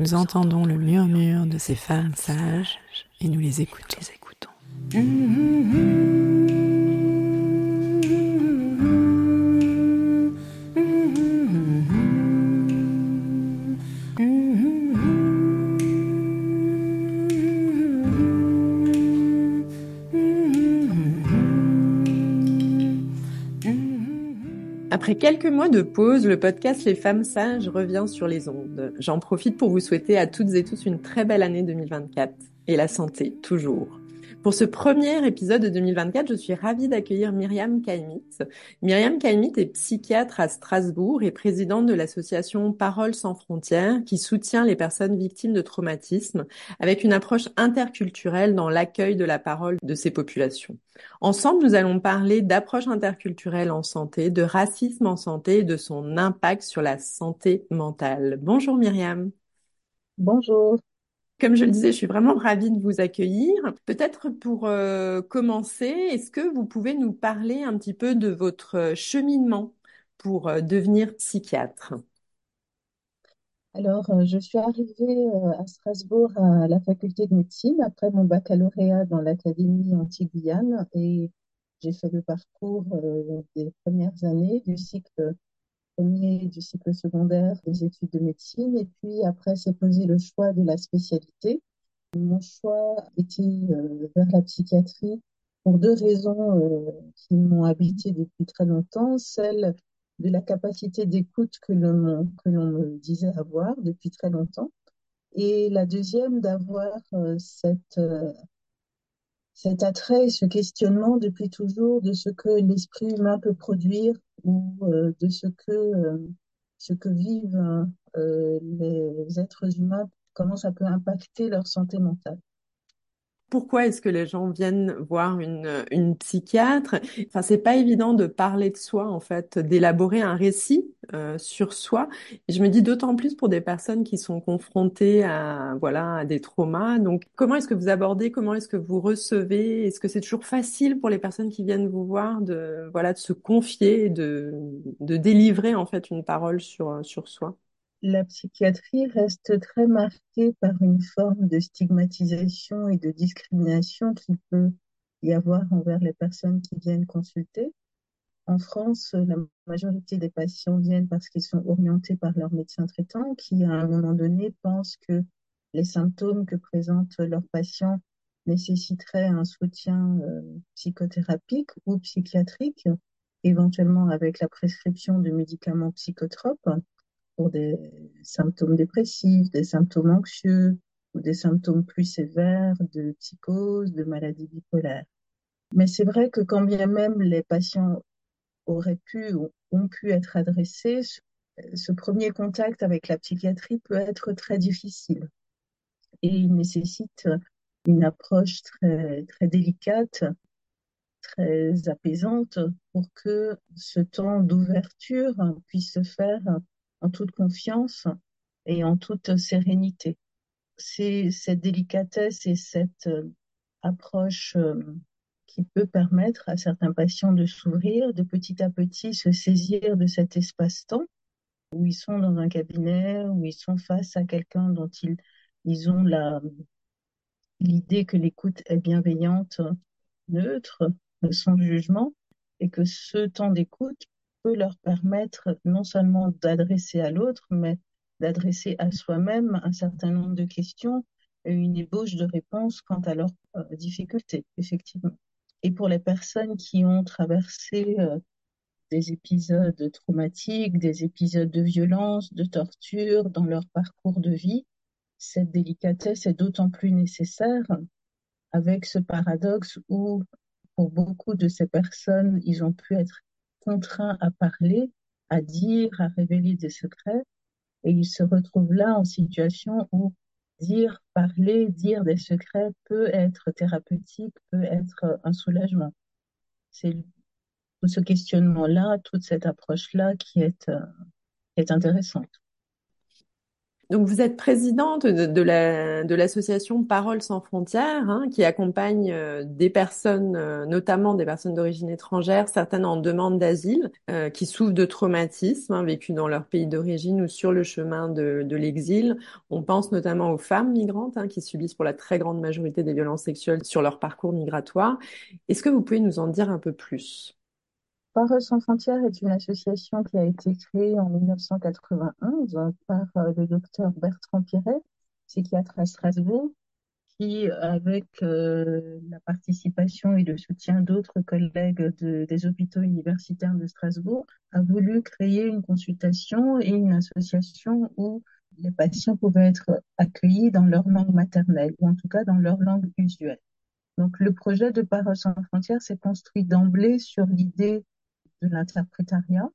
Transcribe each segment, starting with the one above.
Nous entendons le murmure de ces femmes sages et nous les écoutons. Après quelques mois de pause, le podcast Les Femmes Sages revient sur les ondes. J'en profite pour vous souhaiter à toutes et tous une très belle année 2024 et la santé toujours. Pour ce premier épisode de 2024, je suis ravie d'accueillir Myriam Kaimit. Myriam Kaimit est psychiatre à Strasbourg et présidente de l'association Paroles sans frontières qui soutient les personnes victimes de traumatisme avec une approche interculturelle dans l'accueil de la parole de ces populations. Ensemble, nous allons parler d'approche interculturelle en santé, de racisme en santé et de son impact sur la santé mentale. Bonjour Myriam. Bonjour. Comme je le disais, je suis vraiment ravie de vous accueillir. Peut-être pour euh, commencer, est-ce que vous pouvez nous parler un petit peu de votre cheminement pour euh, devenir psychiatre? Alors, euh, je suis arrivée à Strasbourg à la faculté de médecine après mon baccalauréat dans l'Académie anti-Guyane et j'ai fait le parcours des premières années du cycle premier du cycle secondaire des études de médecine et puis après s'est posé le choix de la spécialité. Mon choix était euh, vers la psychiatrie pour deux raisons euh, qui m'ont habité depuis très longtemps. Celle de la capacité d'écoute que l'on me disait avoir depuis très longtemps et la deuxième d'avoir euh, cette cet attrait et ce questionnement depuis toujours de ce que l'esprit humain peut produire ou euh, de ce que, euh, ce que vivent euh, les êtres humains, comment ça peut impacter leur santé mentale pourquoi est-ce que les gens viennent voir une, une psychiatre? Enfin, c'est pas évident de parler de soi, en fait, d'élaborer un récit euh, sur soi. Je me dis d'autant plus pour des personnes qui sont confrontées à voilà à des traumas. Donc, comment est-ce que vous abordez Comment est-ce que vous recevez? Est-ce que c'est toujours facile pour les personnes qui viennent vous voir de voilà de se confier, de de délivrer en fait une parole sur sur soi? La psychiatrie reste très marquée par une forme de stigmatisation et de discrimination qui peut y avoir envers les personnes qui viennent consulter. En France, la majorité des patients viennent parce qu'ils sont orientés par leur médecin traitant qui, à un moment donné, pense que les symptômes que présentent leurs patients nécessiteraient un soutien euh, psychothérapique ou psychiatrique, éventuellement avec la prescription de médicaments psychotropes pour des symptômes dépressifs, des symptômes anxieux ou des symptômes plus sévères de psychose, de maladie bipolaire. Mais c'est vrai que quand bien même les patients auraient pu ou ont pu être adressés, ce premier contact avec la psychiatrie peut être très difficile et il nécessite une approche très, très délicate, très apaisante pour que ce temps d'ouverture puisse se faire en toute confiance et en toute sérénité. C'est cette délicatesse et cette euh, approche euh, qui peut permettre à certains patients de s'ouvrir, de petit à petit se saisir de cet espace-temps où ils sont dans un cabinet, où ils sont face à quelqu'un dont ils, ont l'idée que l'écoute est bienveillante, neutre, sans jugement, et que ce temps d'écoute peut leur permettre non seulement d'adresser à l'autre, mais d'adresser à soi-même un certain nombre de questions et une ébauche de réponses quant à leurs euh, difficultés, effectivement. Et pour les personnes qui ont traversé euh, des épisodes traumatiques, des épisodes de violence, de torture dans leur parcours de vie, cette délicatesse est d'autant plus nécessaire avec ce paradoxe où, pour beaucoup de ces personnes, ils ont pu être contraint à parler, à dire, à révéler des secrets, et il se retrouve là en situation où dire, parler, dire des secrets peut être thérapeutique, peut être un soulagement. C'est tout ce questionnement-là, toute cette approche-là qui est, euh, est intéressante. Donc, vous êtes présidente de, la, l'association Paroles sans frontières, hein, qui accompagne euh, des personnes, euh, notamment des personnes d'origine étrangère, certaines en demande d'asile, euh, qui souffrent de traumatismes hein, vécus dans leur pays d'origine ou sur le chemin de, de l'exil. On pense notamment aux femmes migrantes hein, qui subissent pour la très grande majorité des violences sexuelles sur leur parcours migratoire. Est-ce que vous pouvez nous en dire un peu plus? Paroles sans frontières est une association qui a été créée en 1991 par euh, le docteur Bertrand Piret, psychiatre à Strasbourg, qui, avec euh, la participation et le soutien d'autres collègues de, des hôpitaux universitaires de Strasbourg, a voulu créer une consultation et une association où les patients pouvaient être accueillis dans leur langue maternelle, ou en tout cas dans leur langue usuelle. Donc le projet de Paroles sans frontières s'est construit d'emblée sur l'idée l'interprétariat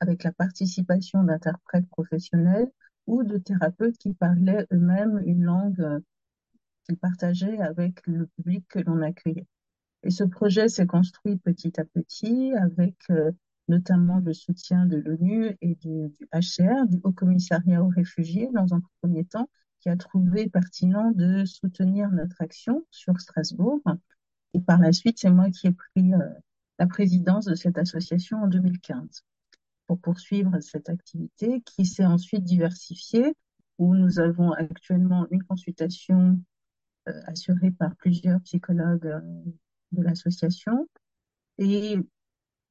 avec la participation d'interprètes professionnels ou de thérapeutes qui parlaient eux-mêmes une langue euh, qu'ils partageaient avec le public que l'on accueillait. Et ce projet s'est construit petit à petit avec euh, notamment le soutien de l'ONU et du, du, HCR, du Haut Commissariat aux réfugiés, dans un premier temps, qui a trouvé pertinent de soutenir notre action sur Strasbourg. Et par la suite, c'est moi qui ai pris euh, la présidence de cette association en 2015 pour poursuivre cette activité qui s'est ensuite diversifiée où nous avons actuellement une consultation euh, assurée par plusieurs psychologues euh, de l'association et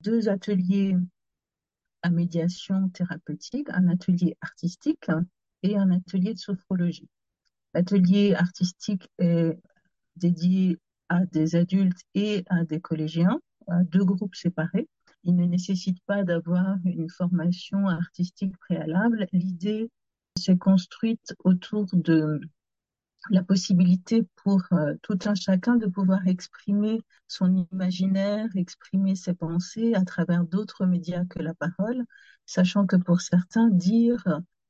deux ateliers à médiation thérapeutique, un atelier artistique et un atelier de sophrologie. L'atelier artistique est dédié à des adultes et à des collégiens deux groupes séparés. Il ne nécessite pas d'avoir une formation artistique préalable. L'idée s'est construite autour de la possibilité pour euh, tout un chacun de pouvoir exprimer son imaginaire, exprimer ses pensées à travers d'autres médias que la parole, sachant que pour certains, dire,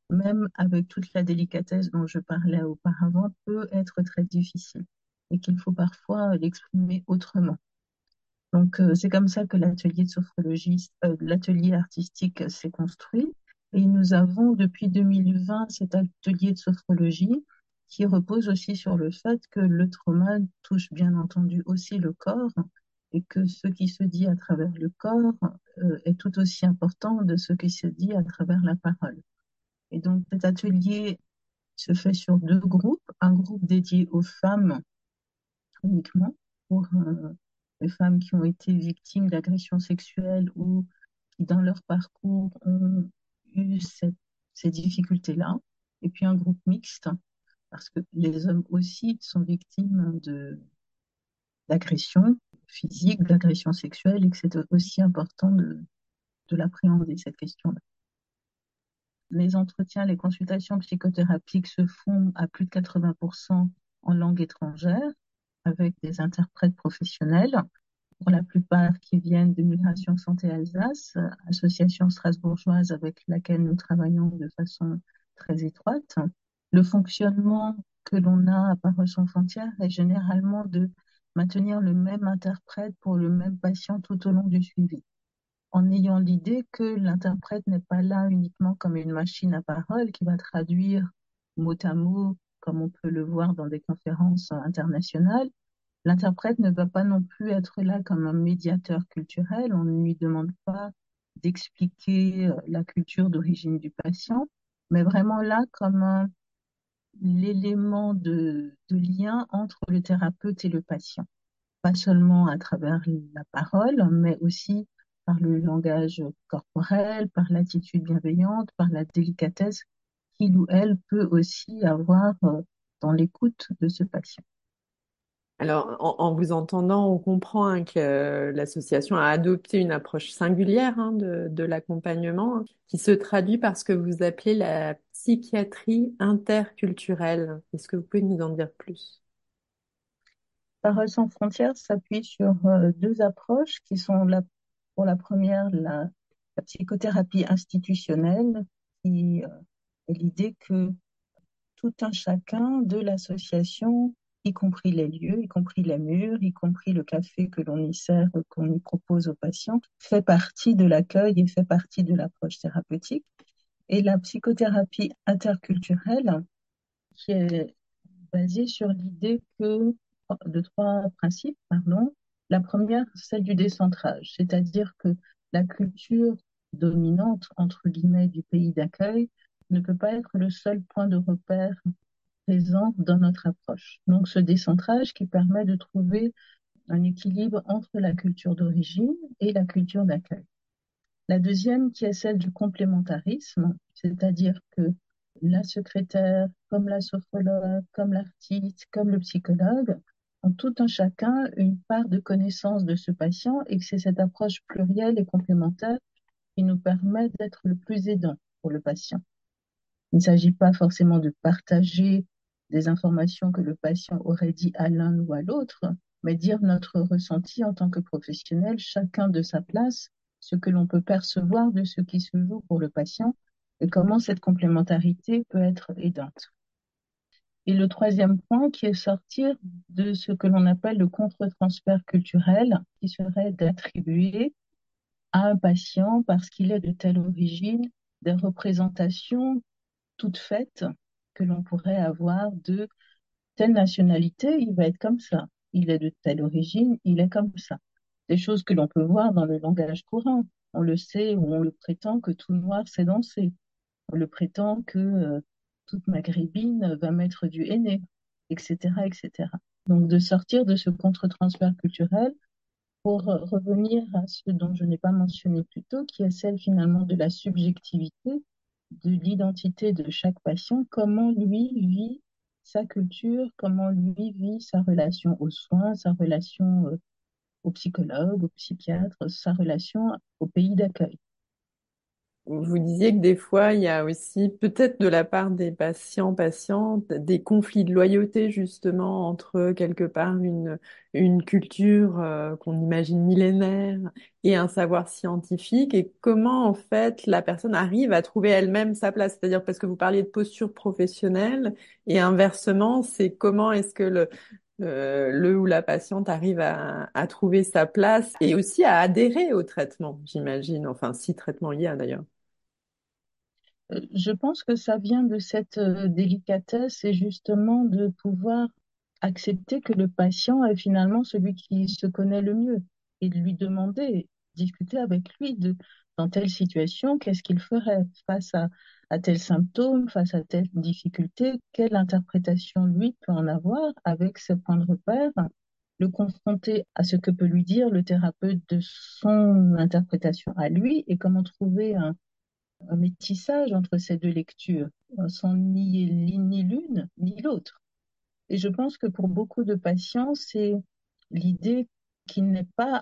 même avec toute la délicatesse dont je parlais auparavant, peut être très difficile et qu'il faut parfois l'exprimer autrement. Donc, euh, c'est comme ça que l'atelier de sophrologie, euh, l'atelier artistique s'est construit. Et nous avons depuis 2020 cet atelier de sophrologie qui repose aussi sur le fait que le trauma touche bien entendu aussi le corps et que ce qui se dit à travers le corps euh, est tout aussi important de ce qui se dit à travers la parole. Et donc cet atelier se fait sur deux groupes, un groupe dédié aux femmes uniquement pour euh, les femmes qui ont été victimes d'agressions sexuelles ou qui, dans leur parcours, ont eu ces difficultés-là. Et puis un groupe mixte, parce que les hommes aussi sont victimes d'agressions physiques, d'agressions sexuelles, et que c'est aussi important de, de l'appréhender, cette question-là. Les entretiens, les consultations psychothérapiques se font à plus de 80% en langue étrangère avec des interprètes professionnels, pour la plupart qui viennent de Migration Santé Alsace, association strasbourgeoise avec laquelle nous travaillons de façon très étroite. Le fonctionnement que l'on a à Paroles sans frontières est généralement de maintenir le même interprète pour le même patient tout au long du suivi, en ayant l'idée que l'interprète n'est pas là uniquement comme une machine à parole qui va traduire mot à mot comme on peut le voir dans des conférences internationales. L'interprète ne va pas non plus être là comme un médiateur culturel. On ne lui demande pas d'expliquer euh, la culture d'origine du patient, mais vraiment là comme l'élément de lien entre le thérapeute et le patient. Pas seulement à travers la parole, mais aussi par le langage corporel, par l'attitude bienveillante, par la délicatesse qu'il ou elle peut aussi avoir euh, dans l'écoute de ce patient. Alors, en, en, vous entendant, on comprend hein, que l'association a adopté une approche singulière hein, de, de l'accompagnement, hein, qui se traduit par ce que vous appelez la psychiatrie interculturelle. Est-ce que vous pouvez nous en dire plus? Paroles sans frontières s'appuie sur euh, deux approches qui sont la, pour la première la, la psychothérapie institutionnelle, qui euh, l'idée que tout un chacun de l'association, y compris les lieux, y compris les murs, y compris le café que l'on y sert, qu'on y propose aux patients, fait partie de l'accueil et fait partie de l'approche thérapeutique. et la psychothérapie interculturelle qui est basée sur l'idée que de trois principes, pardon. La première, celle du décentrage, c'est-à-dire que la culture dominante, entre guillemets, du pays d'accueil ne peut pas être le seul point de repère présent dans notre approche. Donc ce décentrage qui permet de trouver un équilibre entre la culture d'origine et la culture d'accueil. La deuxième qui est celle du complémentarisme, c'est-à-dire que la secrétaire, comme la sophrologue, comme l'artiste, comme le psychologue, ont tout un chacun une part de connaissance de ce patient et que c'est cette approche plurielle et complémentaire qui nous permet d'être le plus aidant pour le patient. Il ne s'agit pas forcément de partager des informations que le patient aurait dit à l'un ou à l'autre, mais dire notre ressenti en tant que professionnel, chacun de sa place, ce que l'on peut percevoir de ce qui se joue pour le patient et comment cette complémentarité peut être aidante. Et le troisième point qui est sortir de ce que l'on appelle le contre-transfert culturel, qui serait d'attribuer à un patient, parce qu'il est de telle origine, des représentations toutes faites que l'on pourrait avoir de telle nationalité, il va être comme ça. Il est de telle origine, il est comme ça. Des choses que l'on peut voir dans le langage courant. On le sait ou on le prétend que tout noir sait danser. On le prétend que euh, toute maghrébine va mettre du henné, etc., etc. Donc de sortir de ce contre-transfert culturel pour revenir à ce dont je n'ai pas mentionné plus tôt, qui est celle finalement de la subjectivité, de l'identité de chaque patient, comment lui vit sa culture, comment lui vit sa relation aux soins, sa relation euh, au psychologue, au psychiatre, sa relation au pays d'accueil. Vous disiez que des fois, il y a aussi peut-être de la part des patients, patientes, des conflits de loyauté justement entre quelque part une, une culture euh, qu'on imagine millénaire et un savoir scientifique et comment en fait la personne arrive à trouver elle-même sa place? C'est-à-dire parce que vous parliez de posture professionnelle et inversement, c'est comment est-ce que le, euh, le ou la patiente arrive à, à, trouver sa place et aussi à adhérer au traitement, j'imagine. Enfin, si traitement il y a d'ailleurs. Je pense que ça vient de cette euh, délicatesse et justement de pouvoir accepter que le patient est finalement celui qui se connaît le mieux et de lui demander, discuter avec lui de dans telle situation, qu'est-ce qu'il ferait face à, à tel symptôme, face à telle difficulté, quelle interprétation lui peut en avoir avec ses points de repère, le confronter à ce que peut lui dire le thérapeute de son interprétation à lui et comment trouver un, un métissage entre ces deux lectures, sans nier ni l'une ni l'autre. Et je pense que pour beaucoup de patients, c'est l'idée qu'il n'est pas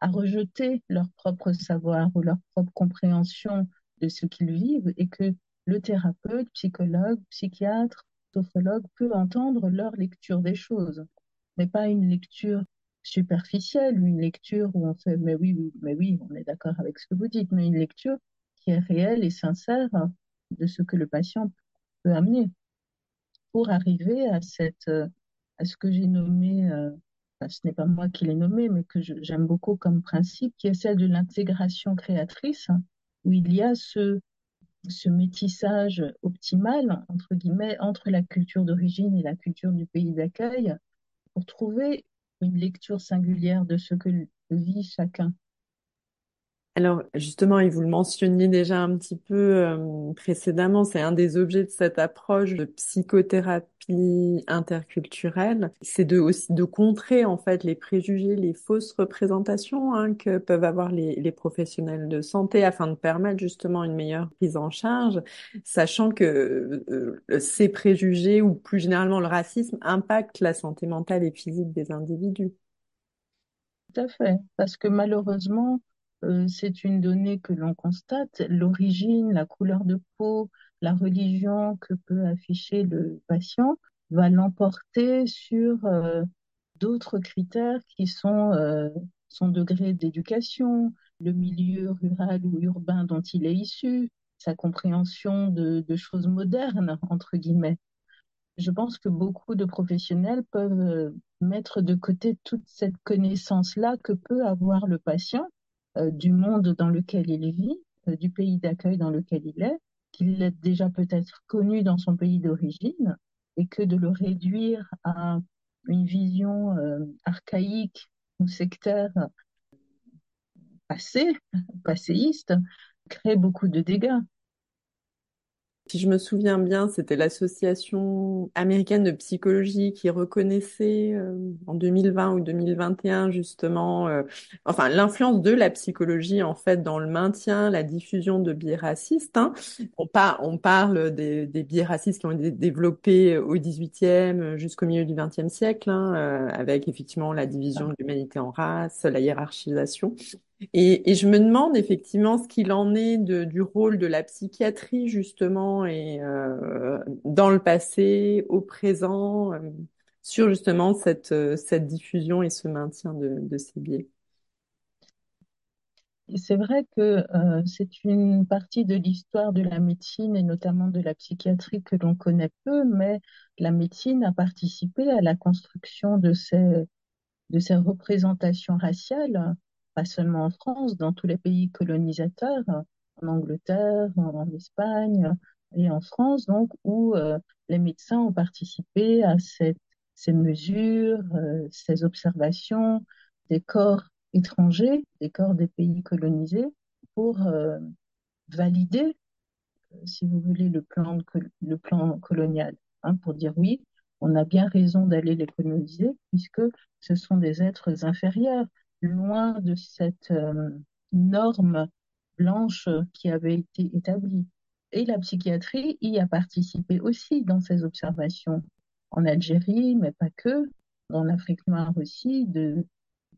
à rejeter leur propre savoir ou leur propre compréhension de ce qu'ils vivent et que le thérapeute, psychologue, psychiatre, sophologue peut entendre leur lecture des choses, mais pas une lecture superficielle, une lecture où on fait mais oui mais oui, on est d'accord avec ce que vous dites, mais une lecture qui est réel et sincère de ce que le patient peut amener pour arriver à cette à ce que j'ai nommé euh, ce n'est pas moi qui l'ai nommé mais que j'aime beaucoup comme principe qui est celle de l'intégration créatrice où il y a ce ce métissage optimal entre guillemets entre la culture d'origine et la culture du pays d'accueil pour trouver une lecture singulière de ce que vit chacun alors justement, et vous le mentionniez déjà un petit peu euh, précédemment, c'est un des objets de cette approche de psychothérapie interculturelle, c'est de aussi de contrer en fait les préjugés, les fausses représentations hein, que peuvent avoir les, les, professionnels de santé afin de permettre justement une meilleure prise en charge, sachant que euh, ces préjugés ou plus généralement le racisme impactent la santé mentale et physique des individus. Tout à fait, parce que malheureusement, euh, c'est une donnée que l'on constate. L'origine, la couleur de peau, la religion que peut afficher le patient va l'emporter sur euh, d'autres critères qui sont euh, son degré d'éducation, le milieu rural ou urbain dont il est issu, sa compréhension de, de choses modernes, entre guillemets. Je pense que beaucoup de professionnels peuvent mettre de côté toute cette connaissance-là que peut avoir le patient du monde dans lequel il vit, euh, du pays d'accueil dans lequel il est, qu'il est déjà peut-être connu dans son pays d'origine et que de le réduire à une vision euh, archaïque ou sectaire passée, passéiste, crée beaucoup de dégâts. Si je me souviens bien, c'était l'association américaine de psychologie qui reconnaissait euh, en 2020 ou 2021 justement, euh, enfin l'influence de la psychologie en fait dans le maintien, la diffusion de biais racistes. Hein. On, parle des, des, biais racistes qui ont été développés au 18e jusqu'au milieu du 20e siècle, hein, euh, avec effectivement la division de l'humanité en races, la hiérarchisation. Et, je me demande effectivement ce qu'il en est du rôle de la psychiatrie justement et euh, dans le passé, au présent, euh, sur justement cette, euh, cette diffusion et ce maintien de, ces biais. C'est vrai que c'est une partie de l'histoire de la médecine et notamment de la psychiatrie que l'on connaît peu, mais la médecine a participé à la construction de ces représentations raciales pas seulement en France, dans tous les pays colonisateurs, en Angleterre, en, Espagne et en France, donc, où euh, les médecins ont participé à ces mesures, euh, ces observations des corps étrangers, des corps des pays colonisés, pour euh, valider, si vous voulez, le plan, le plan colonial, hein, pour dire oui, on a bien raison d'aller les coloniser puisque ce sont des êtres inférieurs loin de cette euh, norme blanche qui avait été établie. Et la psychiatrie y a participé aussi dans ses observations en Algérie, mais pas que, dans l'Afrique noire aussi, de,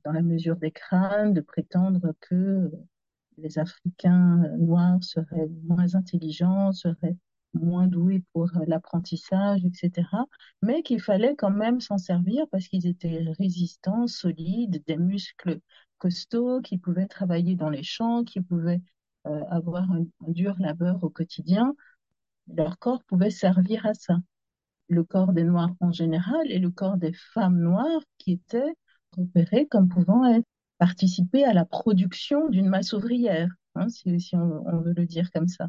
dans la mesure des crânes, de prétendre que les Africains noirs seraient moins intelligents, seraient moins doués pour l'apprentissage, etc. Mais qu'il fallait quand même s'en servir parce qu'ils étaient résistants, solides, des muscles costauds, qui pouvaient travailler dans les champs, qui pouvaient euh, avoir un, dur labeur au quotidien. Leur corps pouvait servir à ça. Le corps des Noirs en général et le corps des femmes noires qui étaient repérés comme pouvant être, participer à la production d'une masse ouvrière, hein, si, on veut le dire comme ça.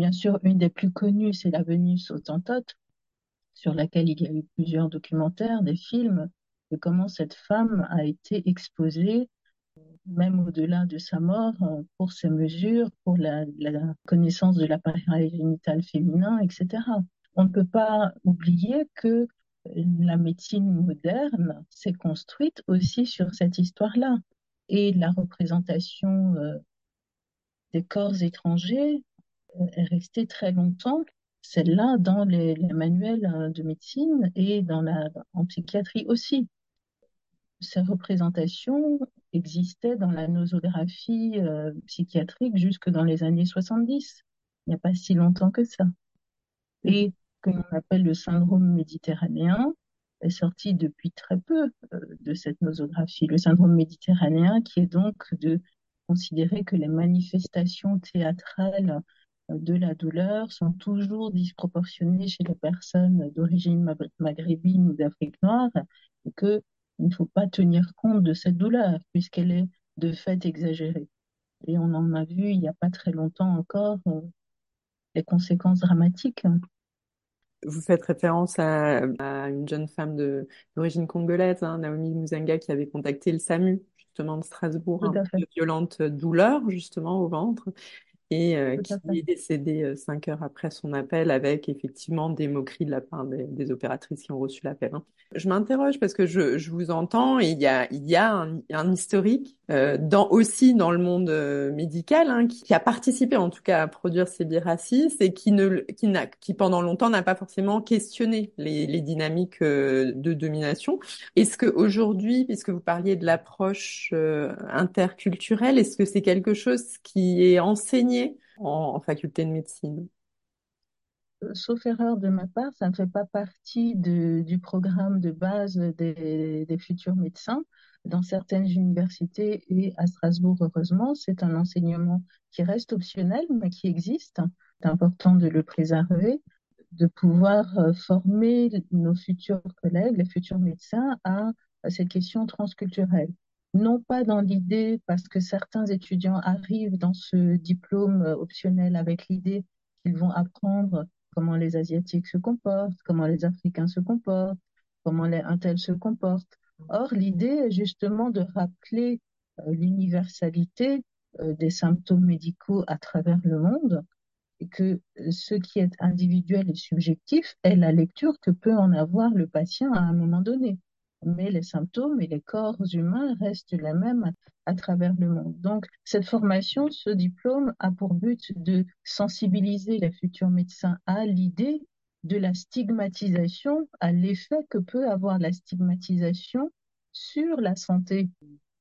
Bien sûr, une des plus connues, c'est la Vénus Autantote, sur laquelle il y a eu plusieurs documentaires, des films, de comment cette femme a été exposée, même au-delà de sa mort, pour ses mesures, pour la, connaissance de l'appareil génital féminin, etc. On ne peut pas oublier que la médecine moderne s'est construite aussi sur cette histoire-là. Et la représentation euh, des corps étrangers est restée très longtemps, celle-là, dans les, manuels euh, de médecine et dans la, en psychiatrie aussi. Ces représentations existaient dans la nosographie euh, psychiatrique jusque dans les années 70. Il n'y a pas si longtemps que ça. Et que l'on appelle le syndrome méditerranéen est sorti depuis très peu euh, de cette nosographie. Le syndrome méditerranéen qui est donc de considérer que les manifestations théâtrales de la douleur sont toujours disproportionnées chez les personnes d'origine maghrébine ou d'Afrique noire et qu'il ne faut pas tenir compte de cette douleur puisqu'elle est de fait exagérée. Et on en a vu il n'y a pas très longtemps encore euh, les conséquences dramatiques. Vous faites référence à, une jeune femme d'origine congolaise, hein, Naomi Muzanga, qui avait contacté le SAMU, justement de Strasbourg, hein, de violentes douleurs, justement, au ventre et euh, qui est décédé euh, cinq heures après son appel avec effectivement des moqueries de la part des, opératrices qui ont reçu l'appel. Hein. Je m'interroge parce que je, je, vous entends et il y a, il y a un, un historique euh, dans, aussi dans le monde euh, médical hein, qui, qui, a participé en tout cas à produire ces biais racistes et qui, ne, qui, n'a, qui pendant longtemps n'a pas forcément questionné les, les dynamiques de domination. Est-ce qu'aujourd'hui, puisque vous parliez de l'approche interculturelle, est-ce que c'est quelque chose qui est enseigné en, faculté de médecine Sauf erreur de ma part, ça ne fait pas partie du programme de base des, futurs médecins. Dans certaines universités et à Strasbourg, heureusement, c'est un enseignement qui reste optionnel, mais qui existe. C'est important de le préserver, de pouvoir euh, former nos futurs collègues, les futurs médecins, à cette question transculturelle non pas dans l'idée, parce que certains étudiants arrivent dans ce diplôme euh, optionnel avec l'idée qu'ils vont apprendre comment les Asiatiques se comportent, comment les Africains se comportent, comment les Intels se comportent. Or, l'idée est justement de rappeler euh, l'universalité euh, des symptômes médicaux à travers le monde et que ce qui est individuel et subjectif est la lecture que peut en avoir le patient à un moment donné. Mais les symptômes et les corps humains restent les mêmes à, travers le monde. Donc, cette formation, ce diplôme a pour but de sensibiliser les futurs médecins à l'idée de la stigmatisation, à l'effet que peut avoir la stigmatisation sur la santé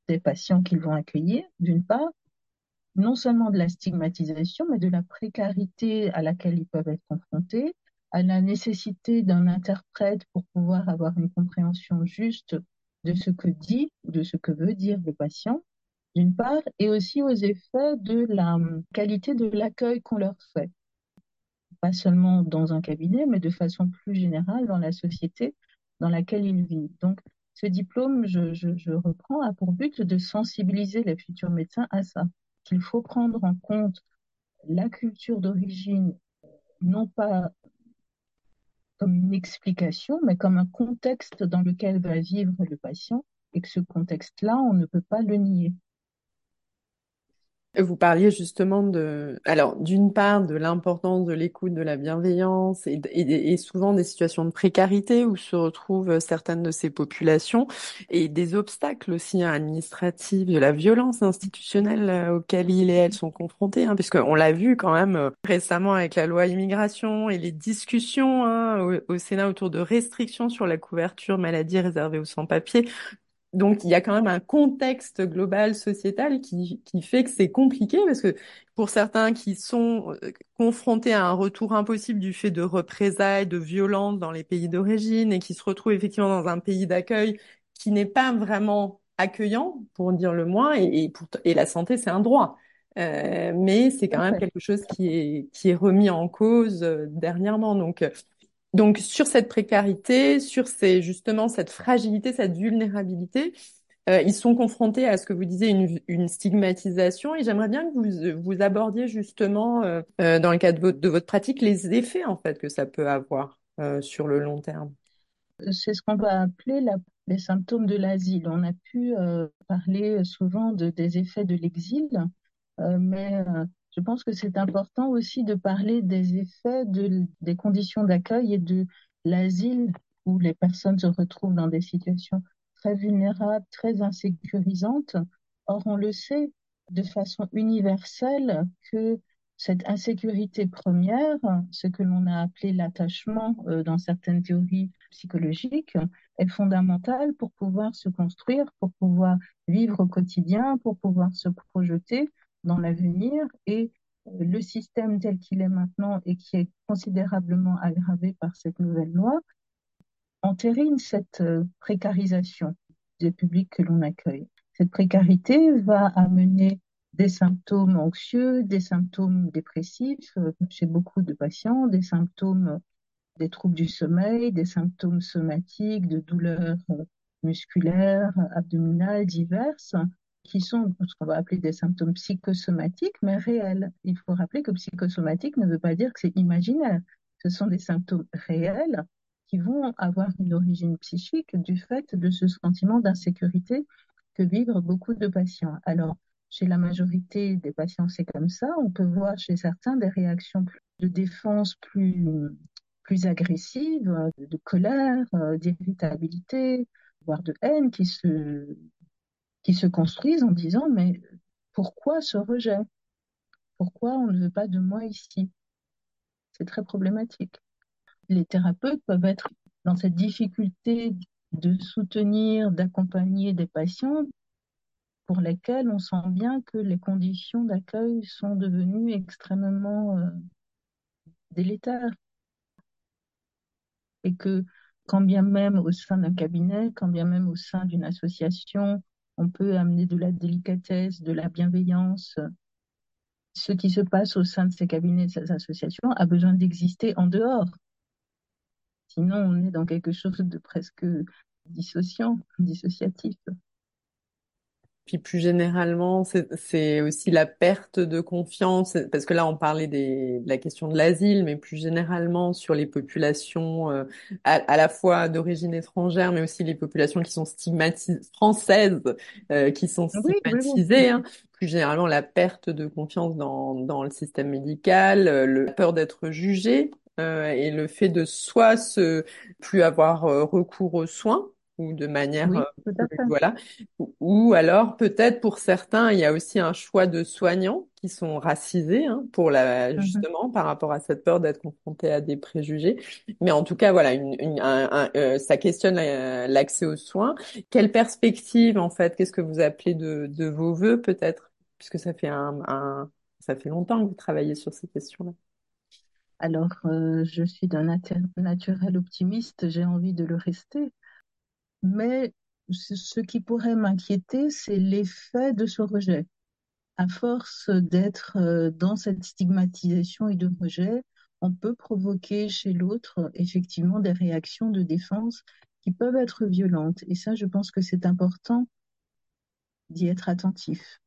des patients qu'ils vont accueillir, d'une part, non seulement de la stigmatisation, mais de la précarité à laquelle ils peuvent être confrontés, à la nécessité d'un interprète pour pouvoir avoir une compréhension juste de ce que dit, de ce que veut dire le patient, d'une part, et aussi aux effets de la qualité de l'accueil qu'on leur fait. Pas seulement dans un cabinet, mais de façon plus générale dans la société dans laquelle ils vivent. Donc, ce diplôme, je, je reprends, a pour but de sensibiliser les futurs médecins à ça qu'il faut prendre en compte la culture d'origine, non pas comme une explication, mais comme un contexte dans lequel va vivre le patient, et que ce contexte-là, on ne peut pas le nier. Vous parliez justement de, alors d'une part de l'importance de l'écoute, de la bienveillance et, et, souvent des situations de précarité où se retrouvent certaines de ces populations et des obstacles aussi administratifs, de la violence institutionnelle euh, auxquelles ils et elles sont confrontés, hein, puisqu'on l'a vu quand même euh, récemment avec la loi immigration et les discussions hein, au Sénat autour de restrictions sur la couverture maladie réservée aux sans-papiers donc, il y a quand même un contexte global sociétal qui, qui fait que c'est compliqué parce que pour certains qui sont euh, confrontés à un retour impossible du fait de représailles, de violences dans les pays d'origine et qui se retrouvent effectivement dans un pays d'accueil qui n'est pas vraiment accueillant, pour dire le moins, et, et, pour, et la santé, c'est un droit. Euh, mais c'est quand même quelque chose qui est, qui est remis en cause euh, dernièrement. Donc, donc sur cette précarité, sur justement cette fragilité, cette vulnérabilité, euh, ils sont confrontés à ce que vous disiez, une, stigmatisation. Et j'aimerais bien que vous, vous abordiez justement, euh, euh, dans le cadre de votre, pratique, les effets en fait que ça peut avoir sur le long terme. C'est ce qu'on va appeler les symptômes de l'asile. On a pu parler souvent de, des effets de l'exil, mais je pense que c'est important aussi de parler des effets de, des conditions d'accueil et de l'asile où les personnes se retrouvent dans des situations très vulnérables, très insécurisantes. Or, on le sait de façon universelle que cette insécurité première, ce que l'on a appelé l'attachement euh, dans certaines théories psychologiques, est fondamentale pour pouvoir se construire, pour pouvoir vivre au quotidien, pour pouvoir se projeter dans l'avenir et euh, le système tel qu'il est maintenant et qui est considérablement aggravé par cette nouvelle loi entérine cette euh, précarisation des publics que l'on accueille. Cette précarité va amener des symptômes anxieux, des symptômes dépressifs euh, chez beaucoup de patients, des symptômes des troubles du sommeil, des symptômes somatiques, de douleurs musculaires, abdominales diverses, qui sont ce qu'on va appeler des symptômes psychosomatiques, mais réels. Il faut rappeler que psychosomatique ne veut pas dire que c'est imaginaire. Ce sont des symptômes réels qui vont avoir une origine psychique du fait de ce sentiment d'insécurité que vivent beaucoup de patients. Alors, chez la majorité des patients, c'est comme ça. On peut voir chez certains des réactions de défense plus, plus agressives, de colère, d'irritabilité, voire de haine qui se se construisent en disant mais pourquoi ce rejet? Pourquoi on ne veut pas de moi ici? C'est très problématique. Les thérapeutes peuvent être dans cette difficulté de soutenir, d'accompagner des patients pour lesquels on sent bien que les conditions d'accueil sont devenues extrêmement euh, délétères. Et que quand bien même au sein d'un cabinet, quand bien même au sein d'une association, on peut amener de la délicatesse, de la bienveillance. Ce qui se passe au sein de ces cabinets, de ces associations, a besoin d'exister en dehors. Sinon, on est dans quelque chose de presque dissociant, dissociatif. Puis plus généralement, c'est aussi la perte de confiance, parce que là on parlait des, de la question de l'asile, mais plus généralement sur les populations euh, à, la fois d'origine étrangère, mais aussi les populations qui sont stigmatisées, françaises, euh, qui sont stigmatisées. Hein. Plus généralement, la perte de confiance dans, dans le système médical, euh, le, la peur d'être jugé et le fait de soit se plus avoir recours aux soins ou de manière euh, voilà. Ou, alors peut-être pour certains il y a aussi un choix de soignants qui sont racisés hein, pour la mm-hmm. justement par rapport à cette peur d'être confronté à des préjugés. Mais en tout cas voilà une, une un, euh, ça questionne l'accès aux soins. Quelle perspective en fait qu'est-ce que vous appelez de, de vos voeux peut-être? Puisque ça fait un, un, ça fait longtemps que vous travaillez sur ces questions là alors, euh, je suis d'un naturel optimiste, j'ai envie de le rester. Mais ce qui pourrait m'inquiéter, c'est l'effet de ce rejet. À force d'être euh, dans cette stigmatisation et de rejet, on peut provoquer chez l'autre effectivement des réactions de défense qui peuvent être violentes. Et ça, je pense que c'est important d'y être attentif.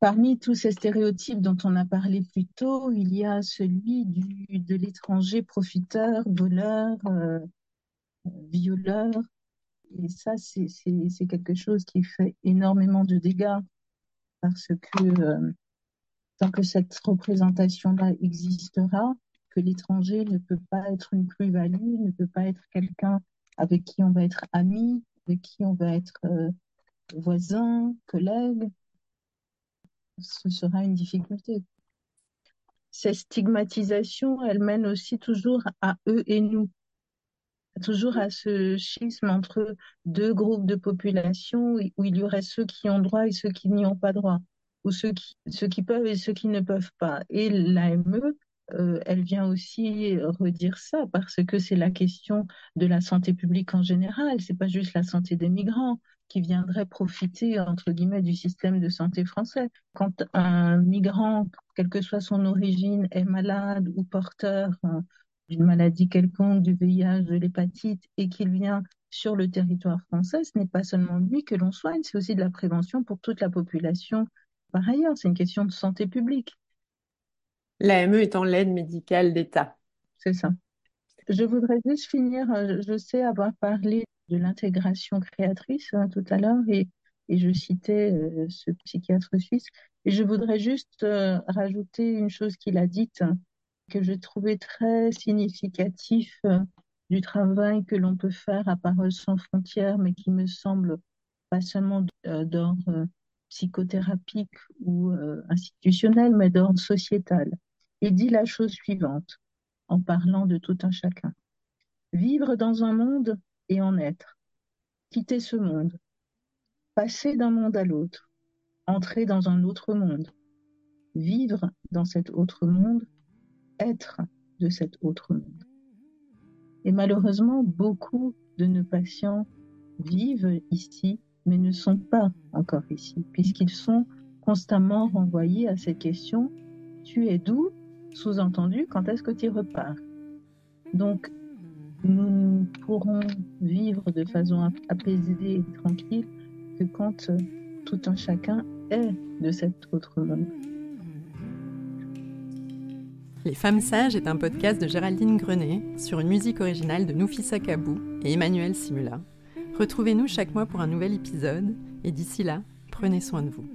Parmi tous ces stéréotypes dont on a parlé plus tôt, il y a celui du, de l'étranger profiteur, voleur, euh, violeur, et ça, c'est quelque chose qui fait énormément de dégâts parce que euh, tant que cette représentation-là existera, que l'étranger ne peut pas être une plus-value, ne peut pas être quelqu'un avec qui on va être ami, avec qui on va être euh, voisin, collègue, ce sera une difficulté. Ces stigmatisations, elles mènent aussi toujours à eux et nous toujours à ce schisme entre deux groupes de population où il y aurait ceux qui ont droit et ceux qui n'y ont pas droit, ou ceux qui, ceux qui peuvent et ceux qui ne peuvent pas. Et l'AME, euh, elle vient aussi redire ça parce que c'est la question de la santé publique en général, c'est pas juste la santé des migrants qui viendraient profiter entre guillemets du système de santé français. Quand un migrant, quelle que soit son origine, est malade ou porteur hein, d'une maladie quelconque, du VIH, de l'hépatite, et qu'il vient sur le territoire français, ce n'est pas seulement lui que l'on soigne, c'est aussi de la prévention pour toute la population. Par ailleurs, c'est une question de santé publique. L'AME étant l'aide médicale d'État. C'est ça. Je voudrais juste finir, euh, je sais avoir parlé de l'intégration créatrice hein, tout à l'heure et, et, je citais euh, ce psychiatre suisse. Et je voudrais juste euh, rajouter une chose qu'il a dite, que j'ai trouvé très significatif euh, du travail que l'on peut faire à Paroles sans frontières, mais qui me semble pas seulement euh, d'ordre euh, psychothérapique ou institutionnel, mais d'ordre sociétal. Il dit la chose suivante, en parlant de tout un chacun. Vivre dans un monde et en être. Quitter ce monde. Passer d'un monde à l'autre. Entrer dans un autre monde. Vivre dans cet autre monde être de cet autre monde. Et malheureusement, beaucoup de nos patients vivent ici, mais ne sont pas encore ici, puisqu'ils sont constamment renvoyés à cette question, tu es d'où Sous-entendu, quand est-ce que tu repars? Donc, nous pourrons vivre de façon apaisée et tranquille que quand tout un chacun est de cet autre monde. Les Femmes Sages est un podcast de Géraldine Grenet sur une musique originale de Noufissa Kabou et Emmanuel Simula. Retrouvez-nous chaque mois pour un nouvel épisode et d'ici là, prenez soin de vous.